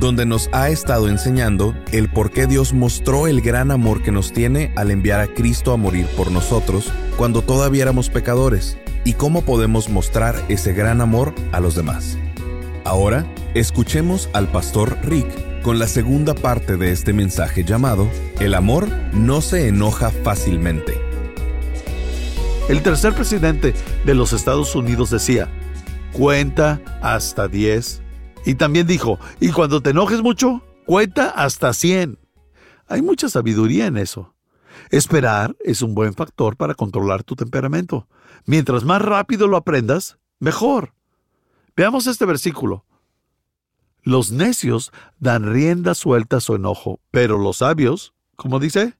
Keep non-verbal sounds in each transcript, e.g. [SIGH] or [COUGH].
donde nos ha estado enseñando el por qué Dios mostró el gran amor que nos tiene al enviar a Cristo a morir por nosotros cuando todavía éramos pecadores y cómo podemos mostrar ese gran amor a los demás. Ahora, escuchemos al pastor Rick con la segunda parte de este mensaje llamado El amor no se enoja fácilmente. El tercer presidente de los Estados Unidos decía, cuenta hasta 10 y también dijo, y cuando te enojes mucho, cuenta hasta 100. Hay mucha sabiduría en eso. Esperar es un buen factor para controlar tu temperamento. Mientras más rápido lo aprendas, mejor. Veamos este versículo. Los necios dan rienda suelta a su enojo, pero los sabios, como dice,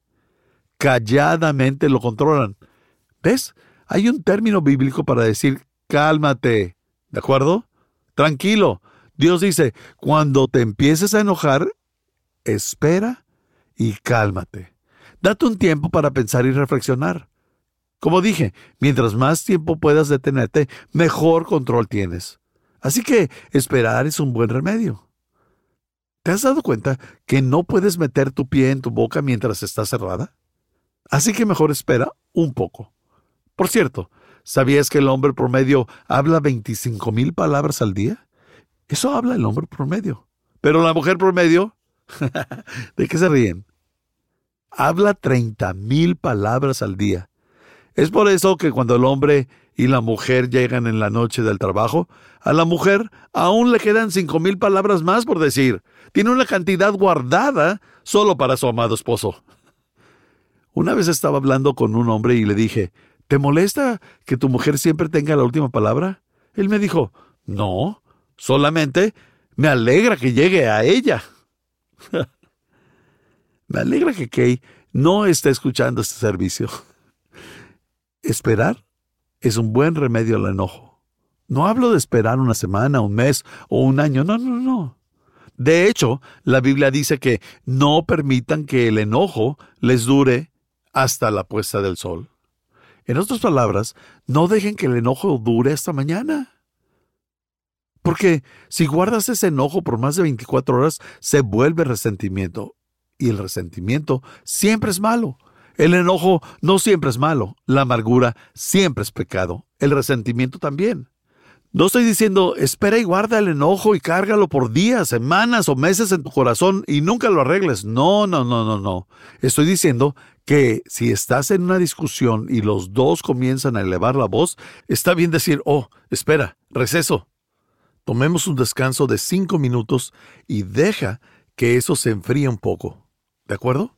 calladamente lo controlan. ¿Ves? Hay un término bíblico para decir cálmate. ¿De acuerdo? Tranquilo. Dios dice, cuando te empieces a enojar, espera y cálmate. Date un tiempo para pensar y reflexionar. Como dije, mientras más tiempo puedas detenerte, mejor control tienes. Así que esperar es un buen remedio. ¿Te has dado cuenta que no puedes meter tu pie en tu boca mientras está cerrada? Así que mejor espera un poco. Por cierto, ¿sabías que el hombre promedio habla 25 mil palabras al día? Eso habla el hombre promedio. Pero la mujer promedio, [LAUGHS] ¿de qué se ríen? Habla 30 mil palabras al día. Es por eso que cuando el hombre y la mujer llegan en la noche del trabajo, a la mujer aún le quedan cinco mil palabras más por decir. Tiene una cantidad guardada solo para su amado esposo. Una vez estaba hablando con un hombre y le dije, ¿te molesta que tu mujer siempre tenga la última palabra? Él me dijo, no, Solamente me alegra que llegue a ella. [LAUGHS] me alegra que Kay no esté escuchando este servicio. [LAUGHS] Esperar es un buen remedio al enojo. No hablo de esperar una semana, un mes o un año. No, no, no. De hecho, la Biblia dice que no permitan que el enojo les dure hasta la puesta del sol. En otras palabras, no dejen que el enojo dure hasta mañana. Porque si guardas ese enojo por más de 24 horas, se vuelve resentimiento. Y el resentimiento siempre es malo. El enojo no siempre es malo. La amargura siempre es pecado. El resentimiento también. No estoy diciendo, espera y guarda el enojo y cárgalo por días, semanas o meses en tu corazón y nunca lo arregles. No, no, no, no, no. Estoy diciendo que si estás en una discusión y los dos comienzan a elevar la voz, está bien decir, oh, espera, receso, Tomemos un descanso de cinco minutos y deja que eso se enfríe un poco. ¿De acuerdo?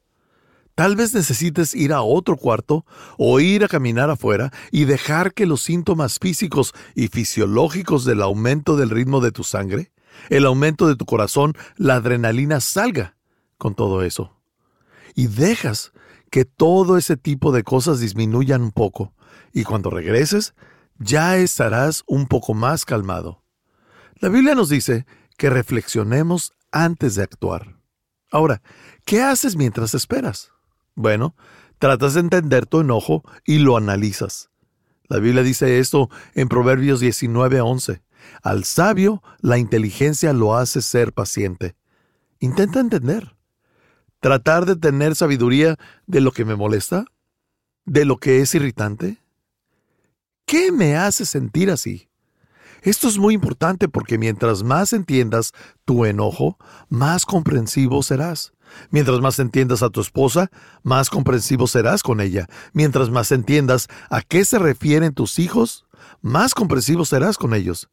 Tal vez necesites ir a otro cuarto o ir a caminar afuera y dejar que los síntomas físicos y fisiológicos del aumento del ritmo de tu sangre, el aumento de tu corazón, la adrenalina salga con todo eso. Y dejas que todo ese tipo de cosas disminuyan un poco. Y cuando regreses, ya estarás un poco más calmado. La Biblia nos dice que reflexionemos antes de actuar. Ahora, ¿qué haces mientras esperas? Bueno, tratas de entender tu enojo y lo analizas. La Biblia dice esto en Proverbios 19:11. Al sabio la inteligencia lo hace ser paciente. Intenta entender. Tratar de tener sabiduría de lo que me molesta, de lo que es irritante. ¿Qué me hace sentir así? Esto es muy importante porque mientras más entiendas tu enojo, más comprensivo serás. Mientras más entiendas a tu esposa, más comprensivo serás con ella. Mientras más entiendas a qué se refieren tus hijos, más comprensivo serás con ellos.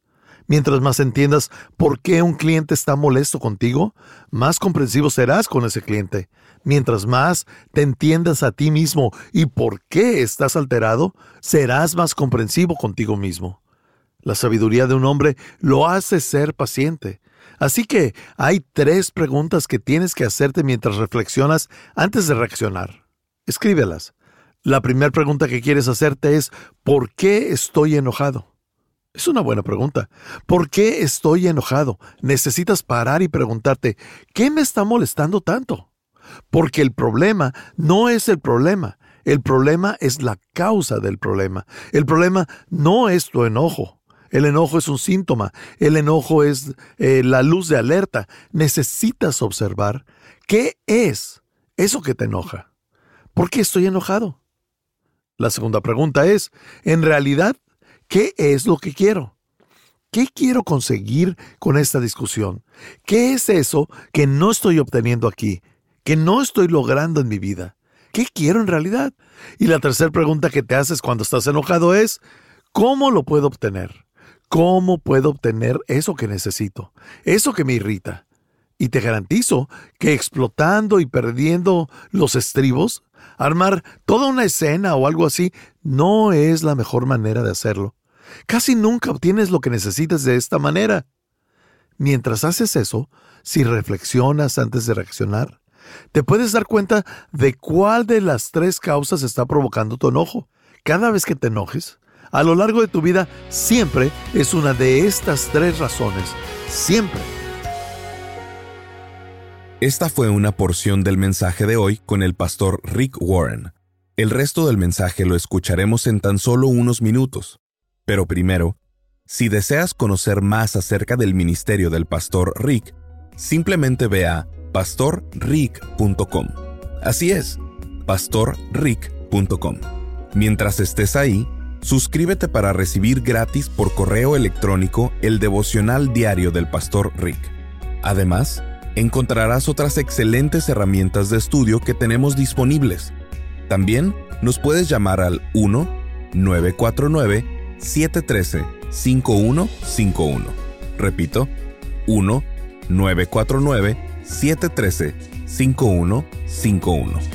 Mientras más entiendas por qué un cliente está molesto contigo, más comprensivo serás con ese cliente. Mientras más te entiendas a ti mismo y por qué estás alterado, serás más comprensivo contigo mismo. La sabiduría de un hombre lo hace ser paciente. Así que hay tres preguntas que tienes que hacerte mientras reflexionas antes de reaccionar. Escríbelas. La primera pregunta que quieres hacerte es, ¿por qué estoy enojado? Es una buena pregunta. ¿Por qué estoy enojado? Necesitas parar y preguntarte, ¿qué me está molestando tanto? Porque el problema no es el problema, el problema es la causa del problema. El problema no es tu enojo. El enojo es un síntoma. El enojo es eh, la luz de alerta. Necesitas observar qué es eso que te enoja. ¿Por qué estoy enojado? La segunda pregunta es, en realidad, ¿qué es lo que quiero? ¿Qué quiero conseguir con esta discusión? ¿Qué es eso que no estoy obteniendo aquí? ¿Que no estoy logrando en mi vida? ¿Qué quiero en realidad? Y la tercera pregunta que te haces cuando estás enojado es, ¿cómo lo puedo obtener? ¿Cómo puedo obtener eso que necesito? Eso que me irrita. Y te garantizo que explotando y perdiendo los estribos, armar toda una escena o algo así, no es la mejor manera de hacerlo. Casi nunca obtienes lo que necesitas de esta manera. Mientras haces eso, si reflexionas antes de reaccionar, te puedes dar cuenta de cuál de las tres causas está provocando tu enojo. Cada vez que te enojes, a lo largo de tu vida, siempre es una de estas tres razones. Siempre. Esta fue una porción del mensaje de hoy con el pastor Rick Warren. El resto del mensaje lo escucharemos en tan solo unos minutos. Pero primero, si deseas conocer más acerca del ministerio del pastor Rick, simplemente ve a pastorrick.com. Así es, pastorrick.com. Mientras estés ahí, suscríbete para recibir gratis por correo electrónico el devocional diario del pastor Rick. Además, encontrarás otras excelentes herramientas de estudio que tenemos disponibles. También nos puedes llamar al 1-949-713-5151. Repito, 1-949 713-5151.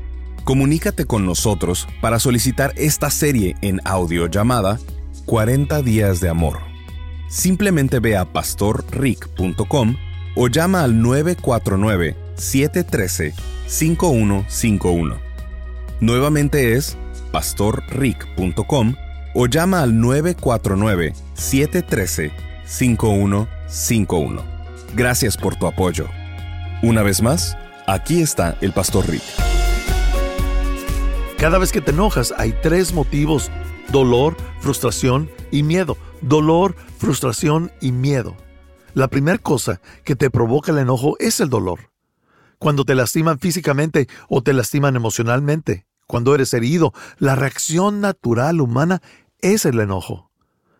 Comunícate con nosotros para solicitar esta serie en audio llamada 40 días de amor. Simplemente ve a pastorrick.com o llama al 949-713-5151. Nuevamente es pastorrick.com o llama al 949-713-5151. Gracias por tu apoyo. Una vez más, Aquí está el pastor Rick. Cada vez que te enojas hay tres motivos, dolor, frustración y miedo. Dolor, frustración y miedo. La primera cosa que te provoca el enojo es el dolor. Cuando te lastiman físicamente o te lastiman emocionalmente, cuando eres herido, la reacción natural humana es el enojo.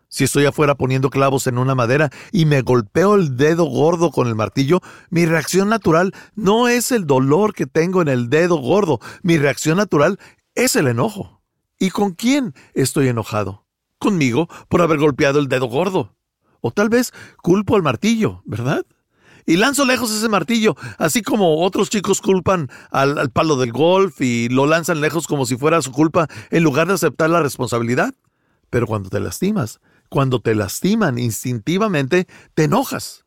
Si estoy afuera poniendo clavos en una madera y me golpeo el dedo gordo con el martillo, mi reacción natural no es el dolor que tengo en el dedo gordo, mi reacción natural es el enojo. ¿Y con quién estoy enojado? Conmigo por haber golpeado el dedo gordo. O tal vez culpo al martillo, ¿verdad? Y lanzo lejos ese martillo, así como otros chicos culpan al, al palo del golf y lo lanzan lejos como si fuera su culpa en lugar de aceptar la responsabilidad. Pero cuando te lastimas, cuando te lastiman instintivamente, te enojas.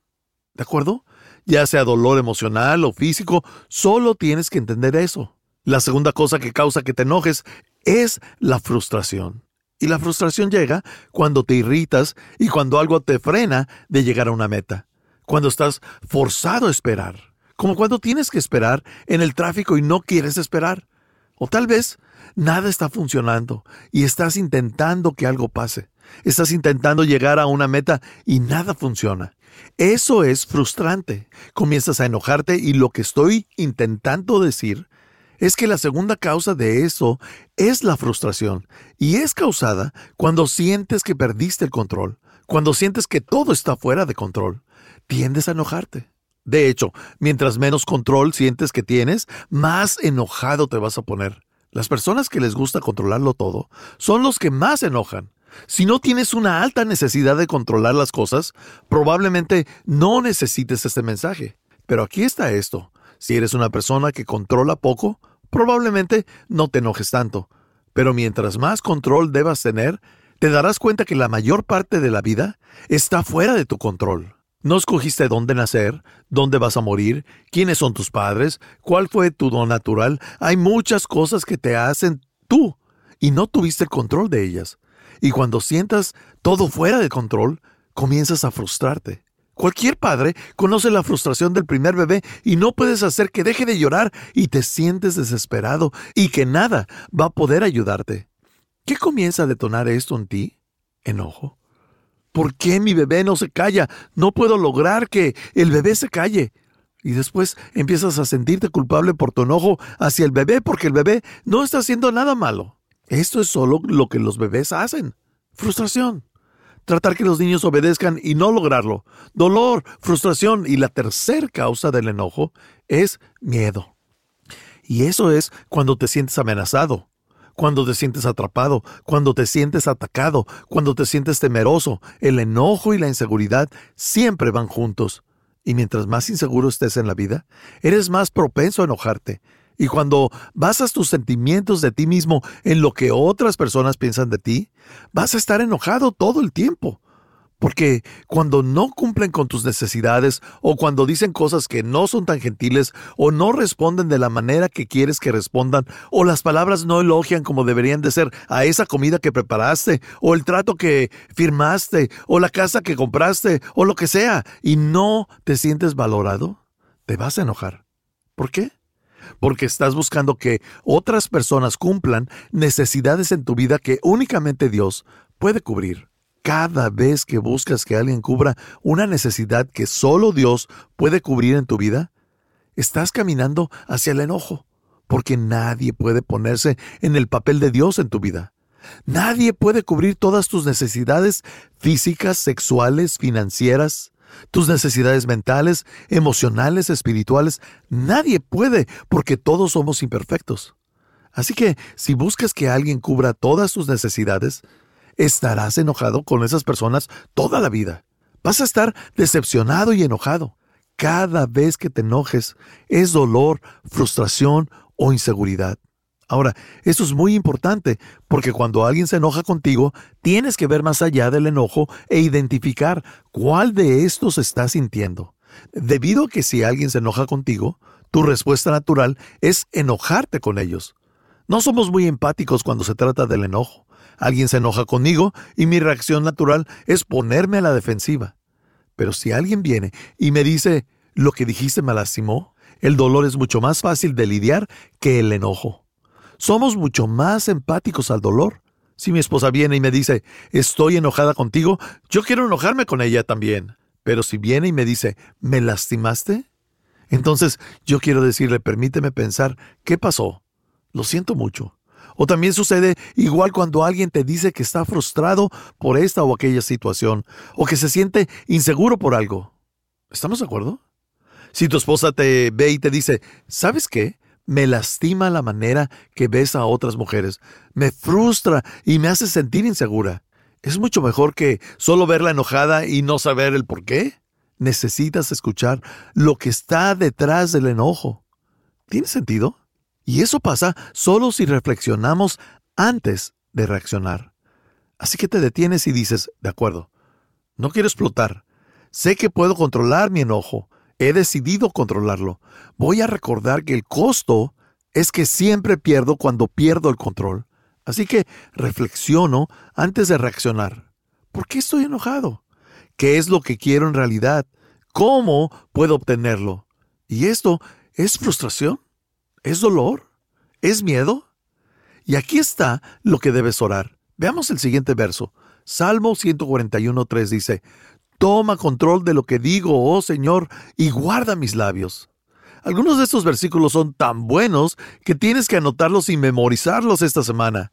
¿De acuerdo? Ya sea dolor emocional o físico, solo tienes que entender eso. La segunda cosa que causa que te enojes es la frustración. Y la frustración llega cuando te irritas y cuando algo te frena de llegar a una meta. Cuando estás forzado a esperar. Como cuando tienes que esperar en el tráfico y no quieres esperar. O tal vez nada está funcionando y estás intentando que algo pase. Estás intentando llegar a una meta y nada funciona. Eso es frustrante. Comienzas a enojarte y lo que estoy intentando decir es que la segunda causa de eso es la frustración y es causada cuando sientes que perdiste el control, cuando sientes que todo está fuera de control. Tiendes a enojarte. De hecho, mientras menos control sientes que tienes, más enojado te vas a poner. Las personas que les gusta controlarlo todo son los que más enojan. Si no tienes una alta necesidad de controlar las cosas, probablemente no necesites este mensaje. Pero aquí está esto. Si eres una persona que controla poco, probablemente no te enojes tanto. Pero mientras más control debas tener, te darás cuenta que la mayor parte de la vida está fuera de tu control. No escogiste dónde nacer, dónde vas a morir, quiénes son tus padres, cuál fue tu don natural. Hay muchas cosas que te hacen tú y no tuviste el control de ellas. Y cuando sientas todo fuera de control, comienzas a frustrarte. Cualquier padre conoce la frustración del primer bebé y no puedes hacer que deje de llorar y te sientes desesperado y que nada va a poder ayudarte. ¿Qué comienza a detonar esto en ti? Enojo. ¿Por qué mi bebé no se calla? No puedo lograr que el bebé se calle. Y después empiezas a sentirte culpable por tu enojo hacia el bebé porque el bebé no está haciendo nada malo. Esto es solo lo que los bebés hacen. Frustración tratar que los niños obedezcan y no lograrlo, dolor, frustración y la tercera causa del enojo es miedo. Y eso es cuando te sientes amenazado, cuando te sientes atrapado, cuando te sientes atacado, cuando te sientes temeroso. El enojo y la inseguridad siempre van juntos. Y mientras más inseguro estés en la vida, eres más propenso a enojarte, y cuando basas tus sentimientos de ti mismo en lo que otras personas piensan de ti, vas a estar enojado todo el tiempo. Porque cuando no cumplen con tus necesidades o cuando dicen cosas que no son tan gentiles o no responden de la manera que quieres que respondan o las palabras no elogian como deberían de ser a esa comida que preparaste o el trato que firmaste o la casa que compraste o lo que sea y no te sientes valorado, te vas a enojar. ¿Por qué? Porque estás buscando que otras personas cumplan necesidades en tu vida que únicamente Dios puede cubrir. Cada vez que buscas que alguien cubra una necesidad que solo Dios puede cubrir en tu vida, estás caminando hacia el enojo, porque nadie puede ponerse en el papel de Dios en tu vida. Nadie puede cubrir todas tus necesidades físicas, sexuales, financieras, tus necesidades mentales, emocionales, espirituales. Nadie puede, porque todos somos imperfectos. Así que si buscas que alguien cubra todas tus necesidades, estarás enojado con esas personas toda la vida. Vas a estar decepcionado y enojado. Cada vez que te enojes es dolor, frustración o inseguridad. Ahora, esto es muy importante porque cuando alguien se enoja contigo, tienes que ver más allá del enojo e identificar cuál de estos estás sintiendo. Debido a que si alguien se enoja contigo, tu respuesta natural es enojarte con ellos. No somos muy empáticos cuando se trata del enojo. Alguien se enoja conmigo y mi reacción natural es ponerme a la defensiva. Pero si alguien viene y me dice, lo que dijiste me lastimó, el dolor es mucho más fácil de lidiar que el enojo. Somos mucho más empáticos al dolor. Si mi esposa viene y me dice, estoy enojada contigo, yo quiero enojarme con ella también. Pero si viene y me dice, ¿me lastimaste? Entonces yo quiero decirle, permíteme pensar, ¿qué pasó? Lo siento mucho. O también sucede igual cuando alguien te dice que está frustrado por esta o aquella situación, o que se siente inseguro por algo. ¿Estamos de acuerdo? Si tu esposa te ve y te dice, ¿sabes qué? Me lastima la manera que ves a otras mujeres. Me frustra y me hace sentir insegura. Es mucho mejor que solo verla enojada y no saber el por qué. Necesitas escuchar lo que está detrás del enojo. ¿Tiene sentido? Y eso pasa solo si reflexionamos antes de reaccionar. Así que te detienes y dices, de acuerdo, no quiero explotar. Sé que puedo controlar mi enojo, He decidido controlarlo. Voy a recordar que el costo es que siempre pierdo cuando pierdo el control. Así que reflexiono antes de reaccionar. ¿Por qué estoy enojado? ¿Qué es lo que quiero en realidad? ¿Cómo puedo obtenerlo? ¿Y esto es frustración? ¿Es dolor? ¿Es miedo? Y aquí está lo que debes orar. Veamos el siguiente verso. Salmo 141.3 dice, Toma control de lo que digo, oh Señor, y guarda mis labios. Algunos de estos versículos son tan buenos que tienes que anotarlos y memorizarlos esta semana.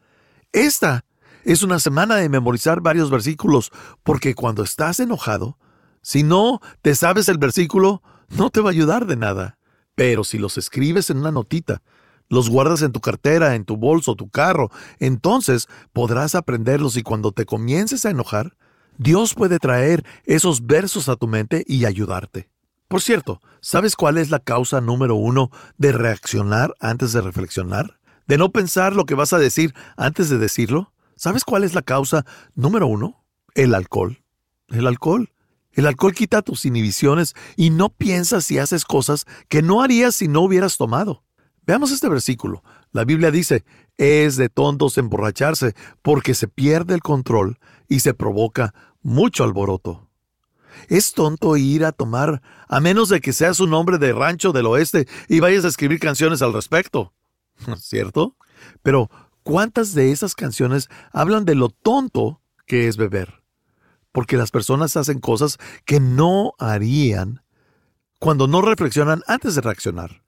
Esta es una semana de memorizar varios versículos, porque cuando estás enojado, si no te sabes el versículo, no te va a ayudar de nada. Pero si los escribes en una notita, los guardas en tu cartera, en tu bolso, tu carro, entonces podrás aprenderlos y cuando te comiences a enojar, Dios puede traer esos versos a tu mente y ayudarte. Por cierto, ¿sabes cuál es la causa número uno de reaccionar antes de reflexionar? ¿De no pensar lo que vas a decir antes de decirlo? ¿Sabes cuál es la causa número uno? El alcohol. El alcohol. El alcohol quita tus inhibiciones y no piensas y haces cosas que no harías si no hubieras tomado. Veamos este versículo. La Biblia dice, es de tontos emborracharse porque se pierde el control y se provoca mucho alboroto. Es tonto ir a tomar, a menos de que seas un hombre de rancho del oeste y vayas a escribir canciones al respecto. [LAUGHS] ¿Cierto? Pero, ¿cuántas de esas canciones hablan de lo tonto que es beber? Porque las personas hacen cosas que no harían cuando no reflexionan antes de reaccionar.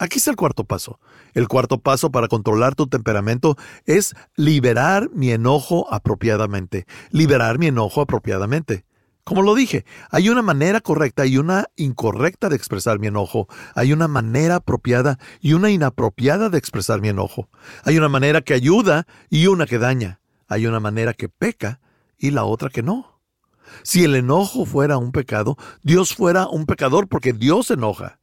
Aquí está el cuarto paso. El cuarto paso para controlar tu temperamento es liberar mi enojo apropiadamente. Liberar mi enojo apropiadamente. Como lo dije, hay una manera correcta y una incorrecta de expresar mi enojo. Hay una manera apropiada y una inapropiada de expresar mi enojo. Hay una manera que ayuda y una que daña. Hay una manera que peca y la otra que no. Si el enojo fuera un pecado, Dios fuera un pecador porque Dios enoja.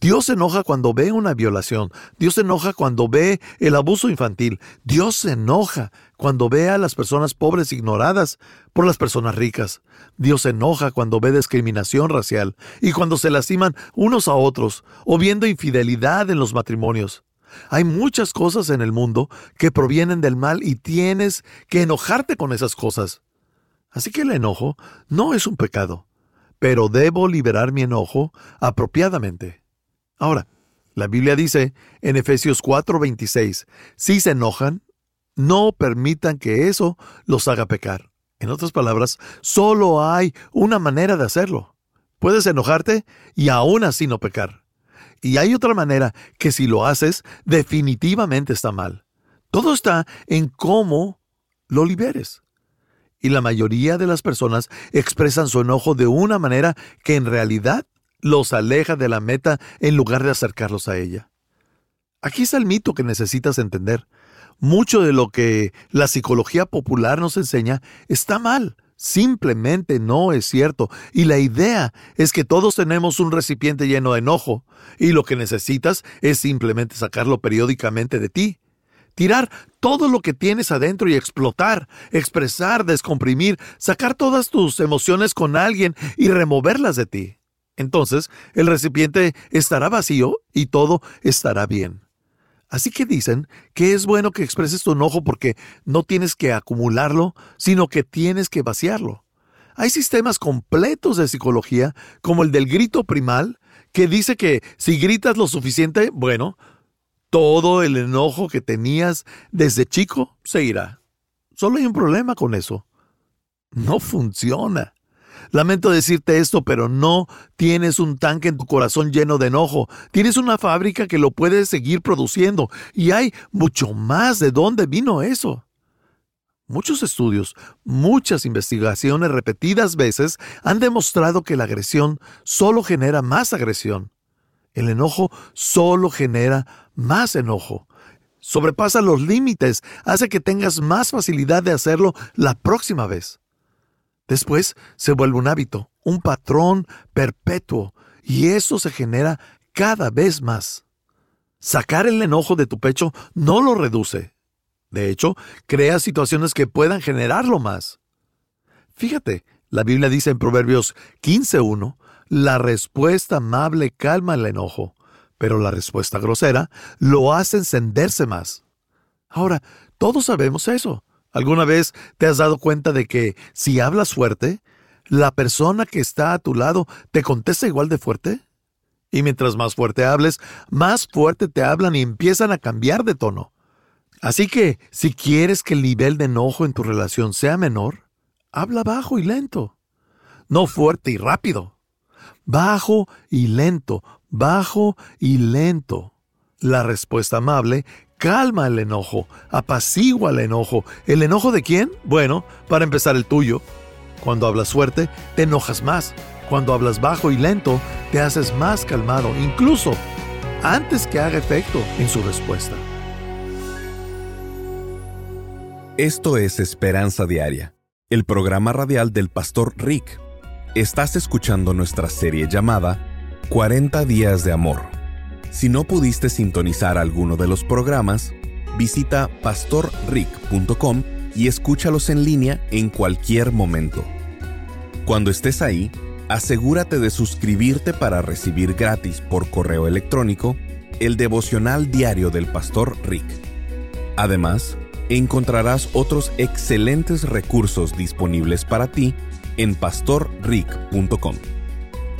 Dios se enoja cuando ve una violación. Dios se enoja cuando ve el abuso infantil. Dios se enoja cuando ve a las personas pobres ignoradas por las personas ricas. Dios se enoja cuando ve discriminación racial y cuando se lastiman unos a otros o viendo infidelidad en los matrimonios. Hay muchas cosas en el mundo que provienen del mal y tienes que enojarte con esas cosas. Así que el enojo no es un pecado, pero debo liberar mi enojo apropiadamente. Ahora, la Biblia dice en Efesios 4:26, si se enojan, no permitan que eso los haga pecar. En otras palabras, solo hay una manera de hacerlo. Puedes enojarte y aún así no pecar. Y hay otra manera que si lo haces, definitivamente está mal. Todo está en cómo lo liberes. Y la mayoría de las personas expresan su enojo de una manera que en realidad los aleja de la meta en lugar de acercarlos a ella. Aquí está el mito que necesitas entender. Mucho de lo que la psicología popular nos enseña está mal, simplemente no es cierto. Y la idea es que todos tenemos un recipiente lleno de enojo, y lo que necesitas es simplemente sacarlo periódicamente de ti. Tirar todo lo que tienes adentro y explotar, expresar, descomprimir, sacar todas tus emociones con alguien y removerlas de ti. Entonces el recipiente estará vacío y todo estará bien. Así que dicen que es bueno que expreses tu enojo porque no tienes que acumularlo, sino que tienes que vaciarlo. Hay sistemas completos de psicología, como el del grito primal, que dice que si gritas lo suficiente, bueno, todo el enojo que tenías desde chico se irá. Solo hay un problema con eso. No funciona. Lamento decirte esto, pero no tienes un tanque en tu corazón lleno de enojo. Tienes una fábrica que lo puede seguir produciendo y hay mucho más de dónde vino eso. Muchos estudios, muchas investigaciones repetidas veces han demostrado que la agresión solo genera más agresión. El enojo solo genera más enojo. Sobrepasa los límites, hace que tengas más facilidad de hacerlo la próxima vez. Después se vuelve un hábito, un patrón perpetuo, y eso se genera cada vez más. Sacar el enojo de tu pecho no lo reduce. De hecho, crea situaciones que puedan generarlo más. Fíjate, la Biblia dice en Proverbios 15.1, la respuesta amable calma el enojo, pero la respuesta grosera lo hace encenderse más. Ahora, todos sabemos eso. ¿Alguna vez te has dado cuenta de que si hablas fuerte, la persona que está a tu lado te contesta igual de fuerte? Y mientras más fuerte hables, más fuerte te hablan y empiezan a cambiar de tono. Así que, si quieres que el nivel de enojo en tu relación sea menor, habla bajo y lento. No fuerte y rápido. Bajo y lento, bajo y lento. La respuesta amable calma el enojo, apacigua el enojo. ¿El enojo de quién? Bueno, para empezar el tuyo. Cuando hablas fuerte, te enojas más. Cuando hablas bajo y lento, te haces más calmado. Incluso antes que haga efecto en su respuesta. Esto es Esperanza Diaria, el programa radial del pastor Rick. Estás escuchando nuestra serie llamada 40 días de amor. Si no pudiste sintonizar alguno de los programas, visita pastorrick.com y escúchalos en línea en cualquier momento. Cuando estés ahí, asegúrate de suscribirte para recibir gratis por correo electrónico el devocional diario del pastor Rick. Además, encontrarás otros excelentes recursos disponibles para ti en pastorrick.com.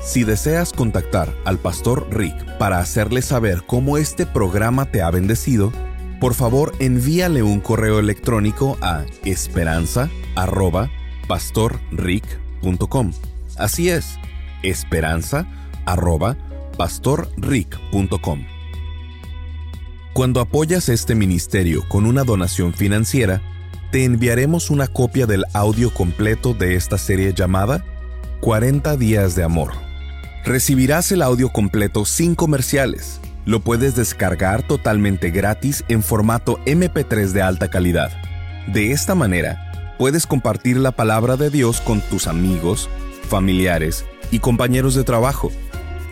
Si deseas contactar al pastor Rick para hacerle saber cómo este programa te ha bendecido, por favor envíale un correo electrónico a esperanza@pastorrick.com. Así es, esperanza@pastorrick.com. Cuando apoyas este ministerio con una donación financiera, te enviaremos una copia del audio completo de esta serie llamada 40 días de amor. Recibirás el audio completo sin comerciales. Lo puedes descargar totalmente gratis en formato MP3 de alta calidad. De esta manera, puedes compartir la palabra de Dios con tus amigos, familiares y compañeros de trabajo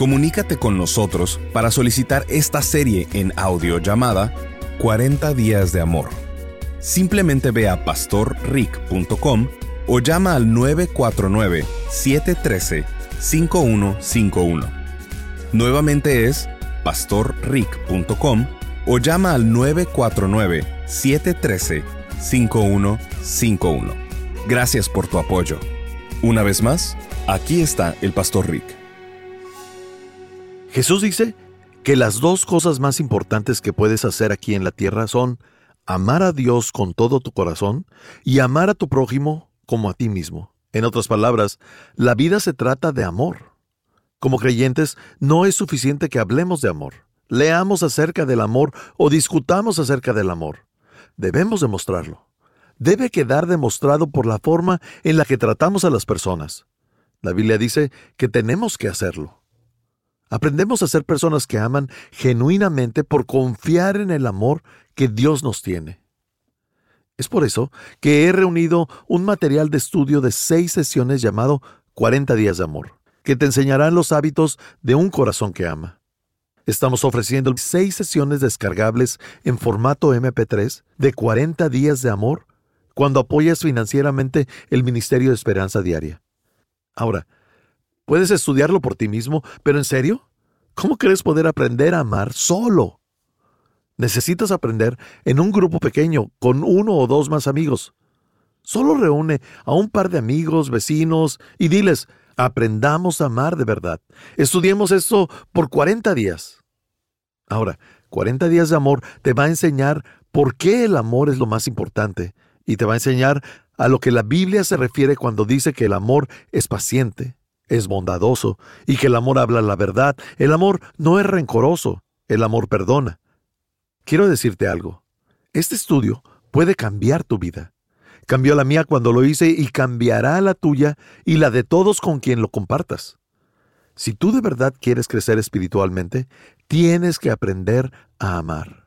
Comunícate con nosotros para solicitar esta serie en audio llamada 40 días de amor. Simplemente ve a pastorrick.com o llama al 949-713-5151. Nuevamente es pastorrick.com o llama al 949-713-5151. Gracias por tu apoyo. Una vez más, aquí está el Pastor Rick. Jesús dice que las dos cosas más importantes que puedes hacer aquí en la tierra son amar a Dios con todo tu corazón y amar a tu prójimo como a ti mismo. En otras palabras, la vida se trata de amor. Como creyentes, no es suficiente que hablemos de amor, leamos acerca del amor o discutamos acerca del amor. Debemos demostrarlo. Debe quedar demostrado por la forma en la que tratamos a las personas. La Biblia dice que tenemos que hacerlo. Aprendemos a ser personas que aman genuinamente por confiar en el amor que Dios nos tiene. Es por eso que he reunido un material de estudio de seis sesiones llamado 40 días de amor, que te enseñarán los hábitos de un corazón que ama. Estamos ofreciendo seis sesiones descargables en formato MP3 de 40 días de amor cuando apoyas financieramente el Ministerio de Esperanza Diaria. Ahora, Puedes estudiarlo por ti mismo, pero ¿en serio? ¿Cómo crees poder aprender a amar solo? Necesitas aprender en un grupo pequeño, con uno o dos más amigos. Solo reúne a un par de amigos, vecinos, y diles, aprendamos a amar de verdad. Estudiemos esto por 40 días. Ahora, 40 días de amor te va a enseñar por qué el amor es lo más importante y te va a enseñar a lo que la Biblia se refiere cuando dice que el amor es paciente, es bondadoso y que el amor habla la verdad. El amor no es rencoroso, el amor perdona. Quiero decirte algo. Este estudio puede cambiar tu vida. Cambió la mía cuando lo hice y cambiará la tuya y la de todos con quien lo compartas. Si tú de verdad quieres crecer espiritualmente, tienes que aprender a amar.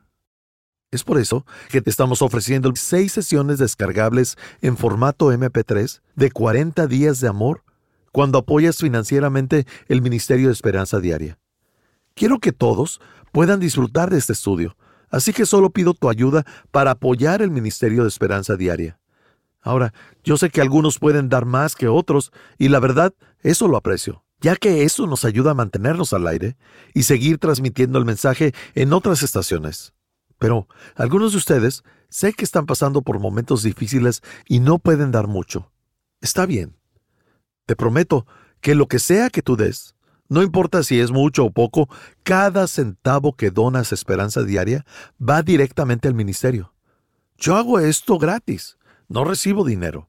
Es por eso que te estamos ofreciendo seis sesiones descargables en formato MP3 de 40 días de amor cuando apoyas financieramente el Ministerio de Esperanza Diaria. Quiero que todos puedan disfrutar de este estudio, así que solo pido tu ayuda para apoyar el Ministerio de Esperanza Diaria. Ahora, yo sé que algunos pueden dar más que otros, y la verdad, eso lo aprecio, ya que eso nos ayuda a mantenernos al aire y seguir transmitiendo el mensaje en otras estaciones. Pero algunos de ustedes sé que están pasando por momentos difíciles y no pueden dar mucho. Está bien. Te prometo que lo que sea que tú des, no importa si es mucho o poco, cada centavo que donas Esperanza Diaria va directamente al ministerio. Yo hago esto gratis, no recibo dinero.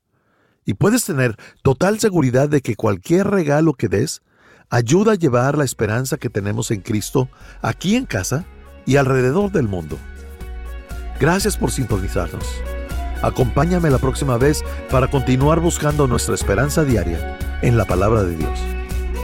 Y puedes tener total seguridad de que cualquier regalo que des ayuda a llevar la esperanza que tenemos en Cristo aquí en casa y alrededor del mundo. Gracias por sintonizarnos. Acompáñame la próxima vez para continuar buscando nuestra esperanza diaria en la palabra de Dios.